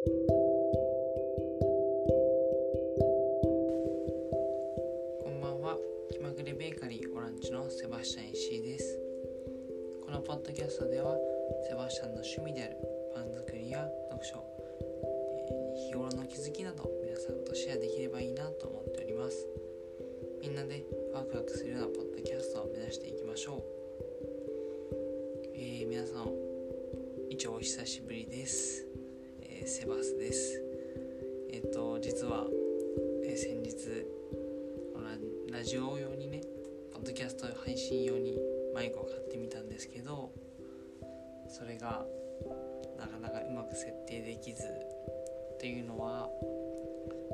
こんばんは。気まぐれベーカリーオランチのセバスチャン石井です。このポッドキャストではセバスチャンの趣味であるパン作りや読書、えー日頃の気づきなど皆さんとシェアできればいいなと思っております。みんなでワクワクするようなポッドキャストを目指していきましょう。えー皆さん一応お久しぶりです、えーセバスです。えっ、と実は、えー先日ラジオ用にねポッドキャスト配信用にマイクを買ってみたんですけどそれがなかなかうまく設定できずっていうのは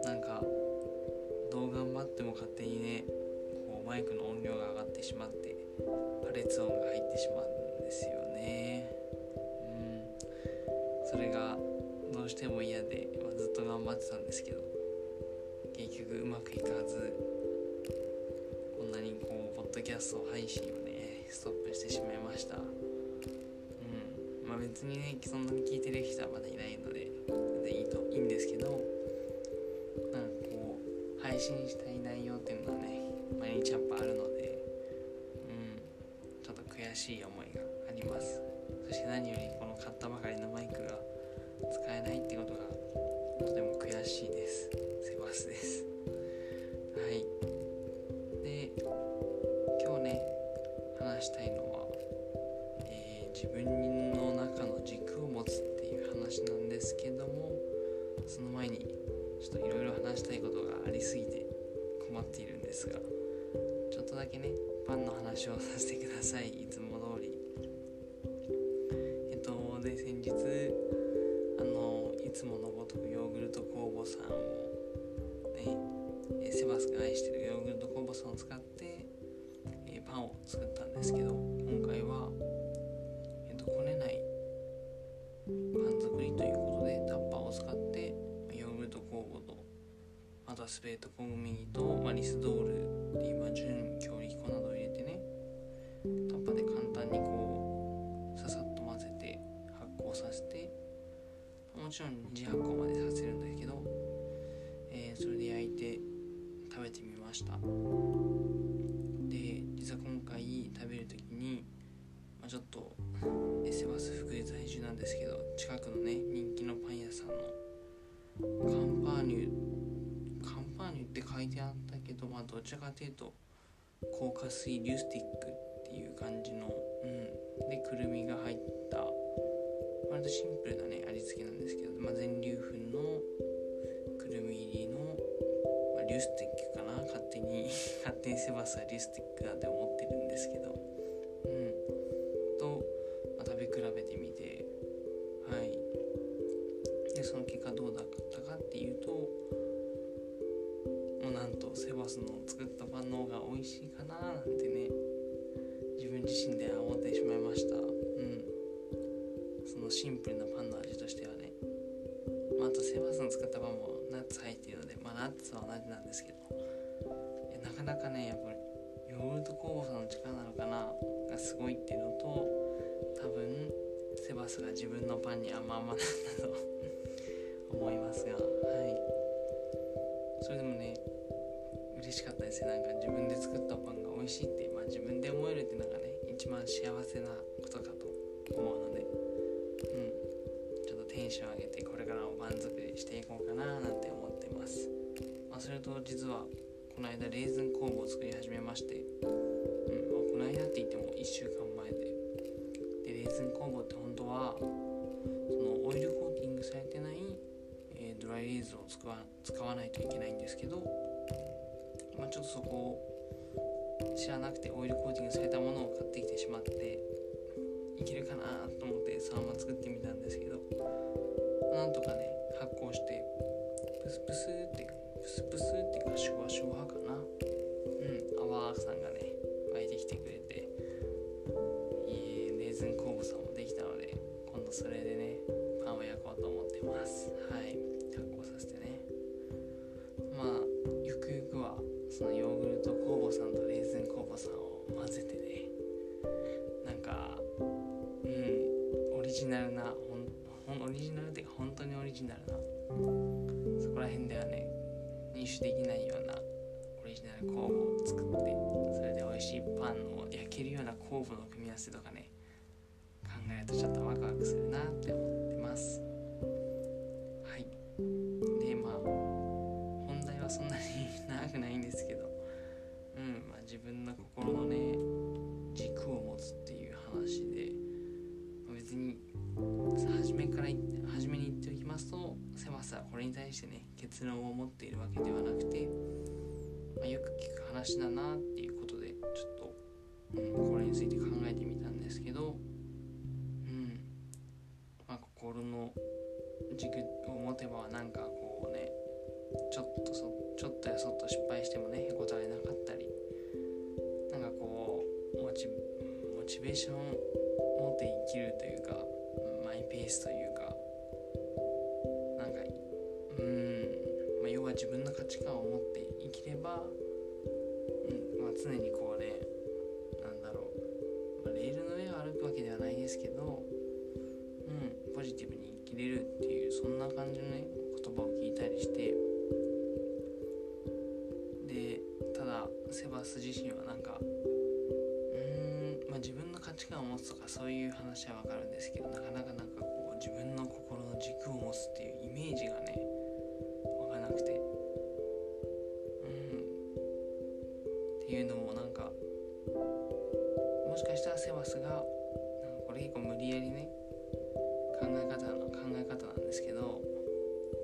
なんかどう頑張っても勝手にねこうマイクの音量が上がってしまって破裂音が入ってしまうんですよね。うん。それがうしても嫌で、まあずっと頑張ってたんですけど結局うまくいかずこんなにこうポッドキャスト配信をねストップしてしまいました。うん。まあ別にねそんなに聞いてる人はまだいないので全然いいといいんですけどなんかこう配信したい内容っていうのはね毎日やっぱあるのでうん。ちょっと悔しい思いがあります。そして何よりこの買ったばかりのマイクが使えないってことがとても悔しいです。セバスです。はい。で今日ね話したいのは、えー自分の中の軸を持つっていう話なんですけどもその前にちょっといろいろ話したいことがありすぎて困っているんですがちょっとだけねパンの話をさせてください。いつも通り。えっとで先日つものごとくヨーグルト工房さんをねセバスが愛してるヨーグルト工房さんを使って、えパンを作ったんですけど今回は、えー、とこねないパン作りということでタッパーを使ってヨーグルト工房とあとはスペート小麦と、まあ、リスドールっていう、まもちろん二次発酵までさせるんだけど、えーそれで焼いて食べてみました。で実は今回食べる時に、まあ、ちょっとエセバス福井在住なんですけど近くのね人気のパン屋さんのカンパーニュカンパーニュって書いてあったけどまあどちらかというと高加水リュスティックっていう感じのうんでくるみが入った割とシンプルなね味付けなんですけど、まあ、全粒粉のくるみ入りの、まあ、リュスティックかな勝手に 勝手にセバスはリュスティックだって思ってるんですけどうん。と、まあ、食べ比べてみてはい。でその結果どうだったかっていうともうなんとセバスの作ったパンの方が美味しいかななんてね自分自身では思ってしまいました。のシンプルなパンの味としてはね、まあ、あとセバスの作ったパンもナッツ入っているので、まあ、ナッツは同じなんですけどなかなかねやっぱりヨーグルト工房さんの力なのかながすごいっていうのと多分セバスが自分のパンに甘々なんだと 思いますがはい。それでもね嬉しかったですね。なんか自分で作ったパンが美味しいって、まあ、自分で思えるっていうのがね一番幸せなことかンション上げてこれからもパン作りしていこうかななんて思ってます、まあ、それと実はこの間レーズン工房を作り始めまして、うんまあ、この間って言っても1週間前で。でレーズン工房って本当はそのオイルコーティングされてない、えードライレーズンを使わ使わないといけないんですけど、まあ、ちょっとそこを知らなくてオイルコーティングされたものを買ってきてしまっていけるかなと思ってそのまま作ってみたんですけどなんとかね発酵してプスプスってプスプスってかシュワシュワかな。うん泡さんがね湧いてきてくれていいレーズン酵母さんもできたので今度それでねパンを焼こうと思ってます。はい発酵させてね。まあゆくゆくはそのヨーグルト酵母さんとレーズン酵母さんを混ぜてねなんかうんオリジナルなほ本オリジナルで本当にオリジナルなそこら辺ではね入手できないようなオリジナル工房を作ってそれで美味しいパンを焼けるような工房の組み合わせとかね考えるとちょっとワクワクするなって思ってます。めから初めに言っておきますとセバスはこれに対してね結論を持っているわけではなくて、まあ、よく聞く話だなっていうことでちょっと、うん、これについて考えてみたんですけど、うんまあ、心の軸を持てばなんかこうねちょっとそちょっとやそっと失敗してもねへこたれなかったりなんかこうモチモチベーションを持って生きるというかマイペースというかなんかうん、まあ、要は自分の価値観を持って生きれば、うんまあ、常にこうねなんだろう、まあ、レールの上を歩くわけではないですけど、うん、ポジティブに生きれるっていうそんな感じのね言葉を聞いたりしてでただセバス自身はなんか、自分の価値観を持つとかそういう話はわかるんですけどなかなかなんかこう自分の心の軸を持つっていうイメージがねわからなくて。うん。っていうのもなんかもしかしたらセバスがなんかこれ結構無理やりね考え方の考え方なんですけど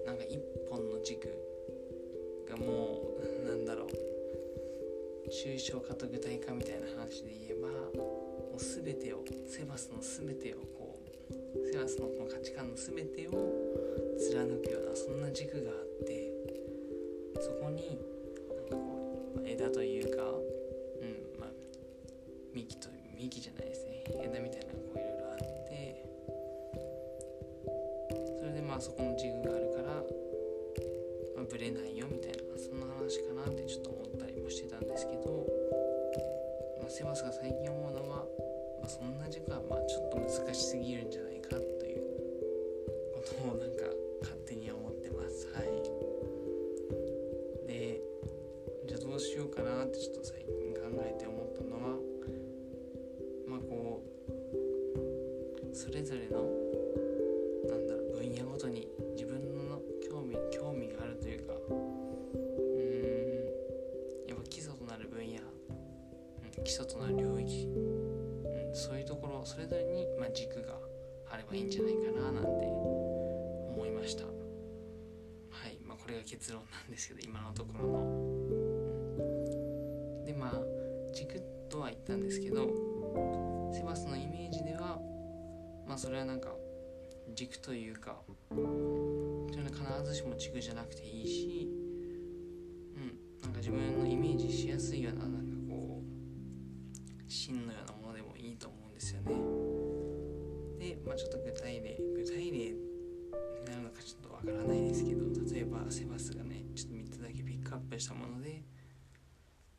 なんか一本の軸がもうなんだろう抽象化と具体化みたいな話で言えばもう全てをセバスの全てをこうセバスのこの価値観の全てを貫くようなそんな軸があってそこになんかこう、枝というか、うんまあ、幹と幹じゃないですね。枝みたいなこういろいろあってそれでまあそこの軸があるから、まあ、ぶれないよ礎となる領域。そういうところそれぞれに、まあ、軸があればいいんじゃないかななんて思いました。はいまあこれが結論なんですけど今のところの、うん、でまあ軸とは言ったんですけどセバスのイメージではまあそれはなんか軸というか必ずしも軸じゃなくていいしうんなんか自分のイメージしやすいようななんかこう芯のようなものでもいいと思うんですよね。で、まあ、ちょっと具体例具体例になるのかちょっとわからないですけど例えばセバスがねちょっと3つだけピックアップしたもので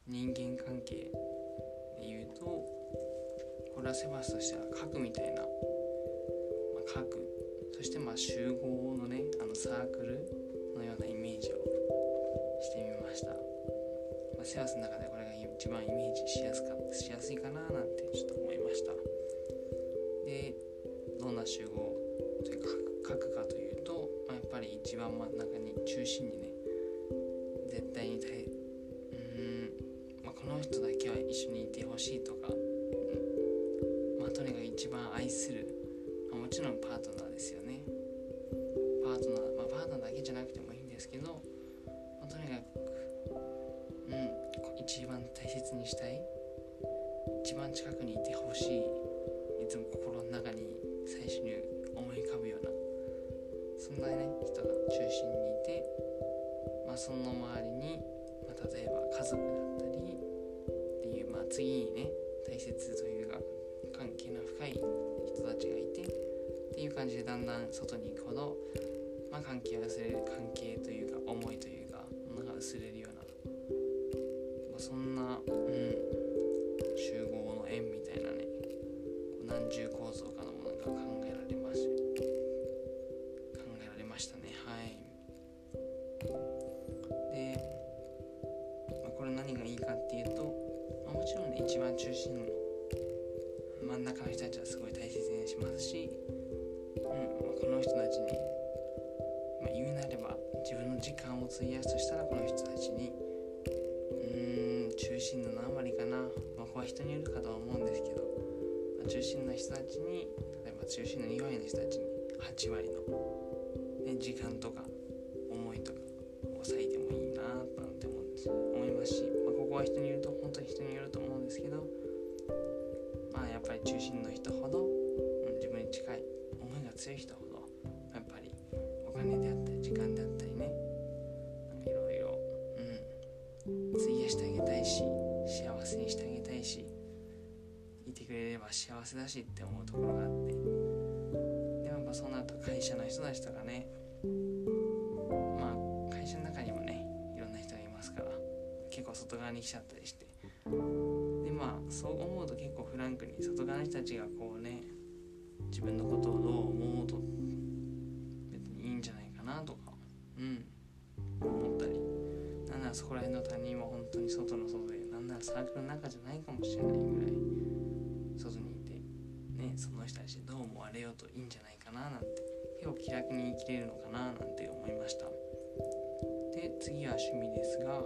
人間関係で言うとこれはセバスとしては核みたいな、まあ、核そしてまあ集合のねあのサークルのようなイメージをしてみました、まあ、セバスの中でこれ一番イメージしやすかしやすいかななんてちょっと思いました。でどんな集合というか核かというと、まあ、やっぱり一番真ん中に中心にね絶対に対うん、まあ、この人だけは一緒にいてほしいとか、うんまあ、とにかく一番愛する、まあ、もちろんパートナーですよね。パートナー、まあ、パートナーだけじゃなくてもいいんですけど、まあ、とにかく切にしたい。一番近くにいてほしい。いつも心の中に最初に思い浮かぶような。そんなね人が中心にいて、まあ、その周りに、まあ、例えば家族だったりっていう、まあ、次にね大切というか関係の深い人たちがいてっていう感じでだんだん外に行くほど、まあ、関係を薄れる関係というか思いというかものが薄れるような、そんな、うん、集合の円みたいなね何重構造かのものが考えられます考えられましたね。はい。で、まあ、これ何がいいかっていうと、まあ、もちろんね一番中心の真ん中の人たちはすごい大切にしますし、うんまあ、この人たちに、まあ、言うなれば自分の時間を費やすとしたらこの人たちに心の何割かな、まあ、ここは人によるかとは思うんですけど、まあ、中心の人たちに例えば中心の2割の人たちに8割の、ね、時間とか思いとかを割いてもいいななんて思うんです。思いますし、まあ、ここは人によると本当に人によると思うんですけどまあやっぱり中心の人ほど、うん、自分に近い思いが強い人ほど幸せだしって思うところがあって。でもやっぱそうなると会社の人たちとかねまあ会社の中にもねいろんな人がいますから結構外側に来ちゃったりして。でまあそう思うと結構フランクに外側の人たちがこうね自分のことをどう思うと別にいいんじゃないかなとかうん思ったり。なんならそこら辺の他人は本当に外の外でなんならサークルの中じゃないかもしれないぐらい。ねその人たちどう思われようといいんじゃないかななんて結構気楽に生きれるのかななんて思いました。で次は趣味ですが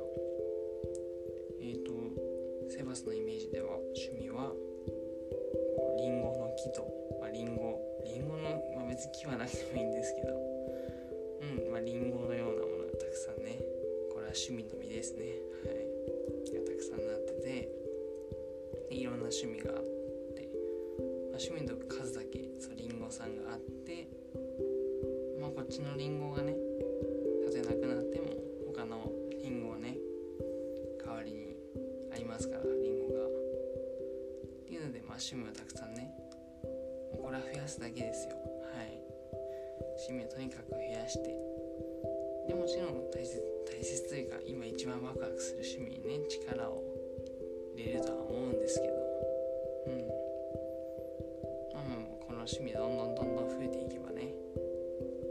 趣味をたくさんね。もうこれは増やすだけですよ。はい。趣味をとにかく増やして。でもちろん大切大切というか今一番ワクワクする趣味にね力を入れるとは思うんですけど。うん。まあまあこの趣味どんどんどんどん増えていけばね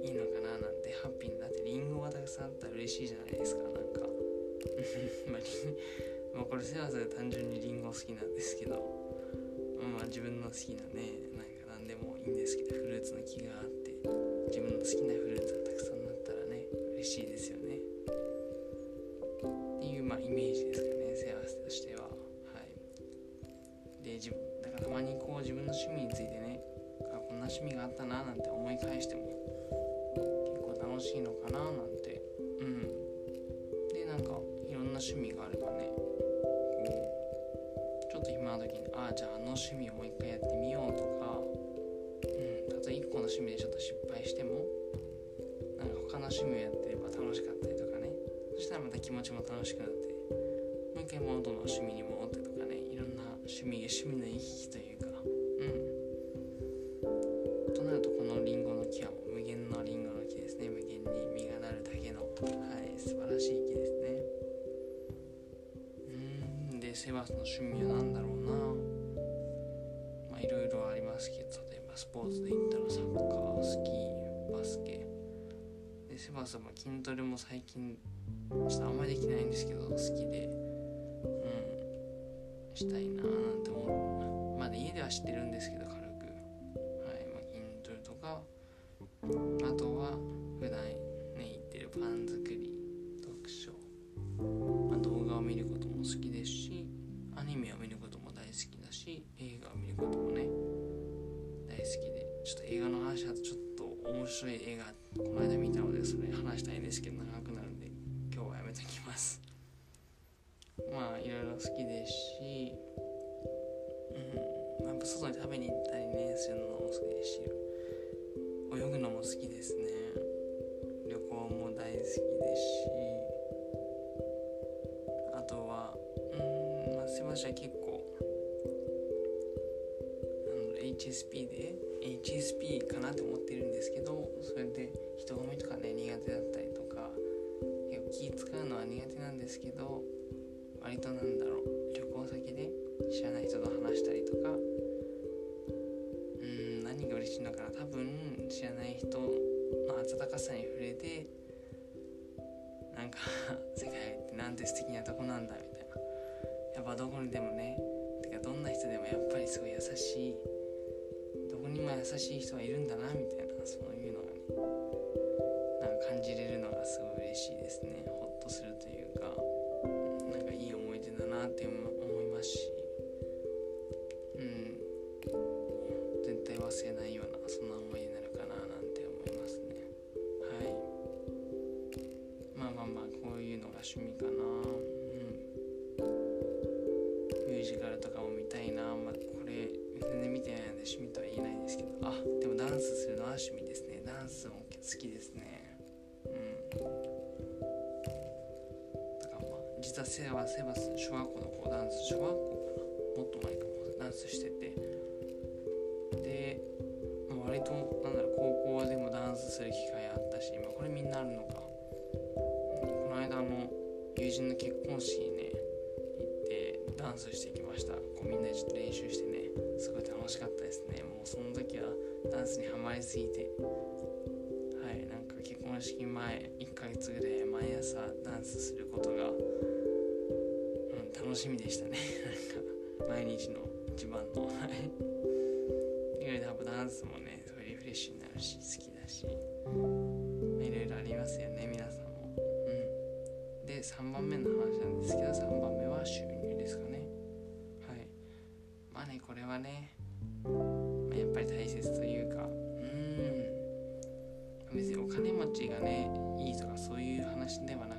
いいのかななんてハッピーになってリンゴがたくさんあったら嬉しいじゃないですか。なんか。まあ まあこれせわせわ単純にリンゴ好きなんですけど。まあ自分の好きなねなんか何でもいいんですけどフルーツの木があって自分の好きなフルーツがたくさんなったらね嬉しいですよね。っていうまあイメージですかね幸せとしては。はい。で自分だからたまにこう自分の趣味についてねあこんな趣味があったななんて思い返しても結構楽しいのかななんて。うん。でなんかいろんな趣味があればねちょっと暇な時にああじゃああの趣味もう一回元の趣味に戻ってとかねいろんな趣味趣味の行き来というか。うん。となるとこのリンゴの木は無限のリンゴの木ですね。無限に実がなるだけのはい素晴らしい木ですね。うん。でセバスの趣味は何だろうな。まあいろいろありますけど例えばスポーツで言ったらサッカースキーバスケ。でセバスは筋トレも最近ちょっとあんまりできないんですけど好きで。したいななんて思う。まだ家では知ってるんですけど軽く。はい、まあ、筋トレとかあとは普段ね言ってるパン作り読書、まあ、動画を見ることも好きですしアニメを見ることも大好きだし映画を見ることもね大好きで。ちょっと映画の話だとちょっと面白い映画この間うんまあ狭しは結構あの HSP で HSP かなと思ってるんですけどそれで人混みとかね苦手だったりとか結構気使うのは苦手なんですけど割となんだろう旅行先で知らない人と話したりとかうん何が嬉しいのかな。多分知らない人の温かさに触れてなんか世界ってなんて素敵なとこなんだみばどこにでもねてかどんな人でもやっぱりすごい優しいどこにも優しい人はいるんだなみたいなそういうのがねなんか感じれるのがすごい嬉しいですね。ほっとするというかなんかいい思い出だなって思いからまあ実はセバセバス小学校の子ダンス小学校かなもっと前かも。ダンスしてて。で、まあ、割となんだろう高校でもダンスする機会あったし、まあ、これみんなあるのか、この間の友人の結婚式にね行ってダンスしてきました。こうみんなでちょっと練習してね。すごい楽しかったですね。もうその時はダンスにはまりすぎて。はいなんか結婚式前1ヶ月ぐらい毎朝ダンスすることが、しみでしたね。なんか毎日の一番の。はいいろいろダンスもねすごいリフレッシュになるし好きだし。いろいろありますよね皆さんも。うん。で3番目の話なんですけど3番目は収入ですかね。はい。まあねこれはね、まあ、やっぱり大切というかうん。別にお金持ちがねいいとかそういう話ではなく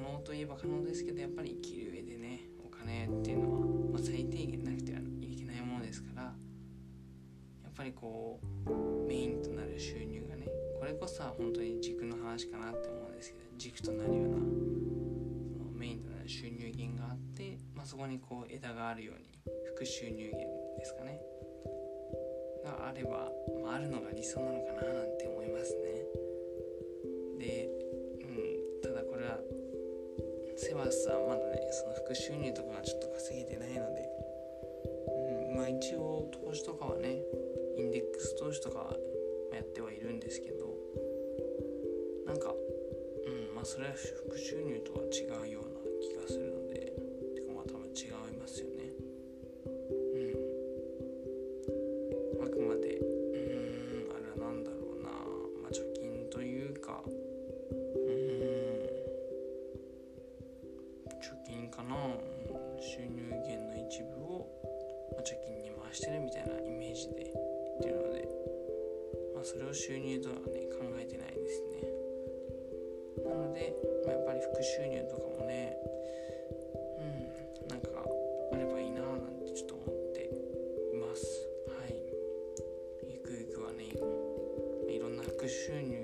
能といえば可能ですけどやっぱり生きる上でねお金っていうのは、まあ、最低限なくてはいけないものですからやっぱりこうメインとなる収入がねこれこそは本当に軸の話かなって思うんですけど軸となるようなそのメインとなる収入源があって、まあ、そこにこう枝があるように副収入源ですかね。があれば、まあ、あるのが理想なのかななんて思いますね。セバスはまだねその副収入とかがちょっと稼げてないので、うん、まあ一応投資とかはねインデックス投資とかはやってはいるんですけど。なんかうんまあそれは副収入とは違うような気がするので。ろ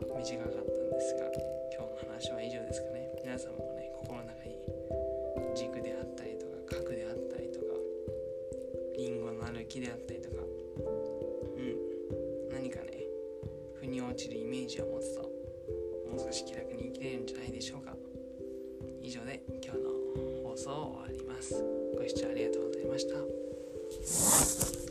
短かったんですが今日の話は以上ですかね。皆さんもね心の中に軸であったりとか核であったりとかリンゴのある木であったりとか。うん。何かね腑に落ちるイメージを持つともう少し気楽に生きれるんじゃないでしょうか。以上で今日の放送を終わります。ご視聴ありがとうございました。